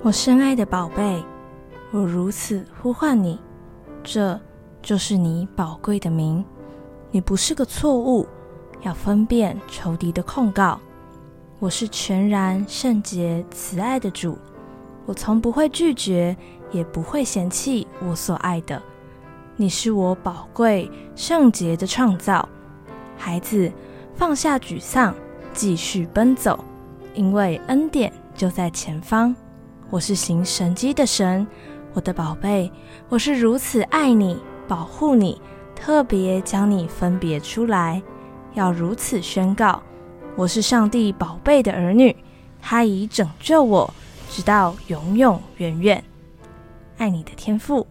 我深爱的宝贝，我如此呼唤你，这就是你宝贵的名。你不是个错误，要分辨仇敌的控告。我是全然圣洁慈爱的主，我从不会拒绝，也不会嫌弃我所爱的。你是我宝贵圣洁的创造，孩子，放下沮丧，继续奔走，因为恩典就在前方。我是行神机的神，我的宝贝，我是如此爱你，保护你，特别将你分别出来，要如此宣告。我是上帝宝贝的儿女，他已拯救我，直到永永远远。爱你的天赋。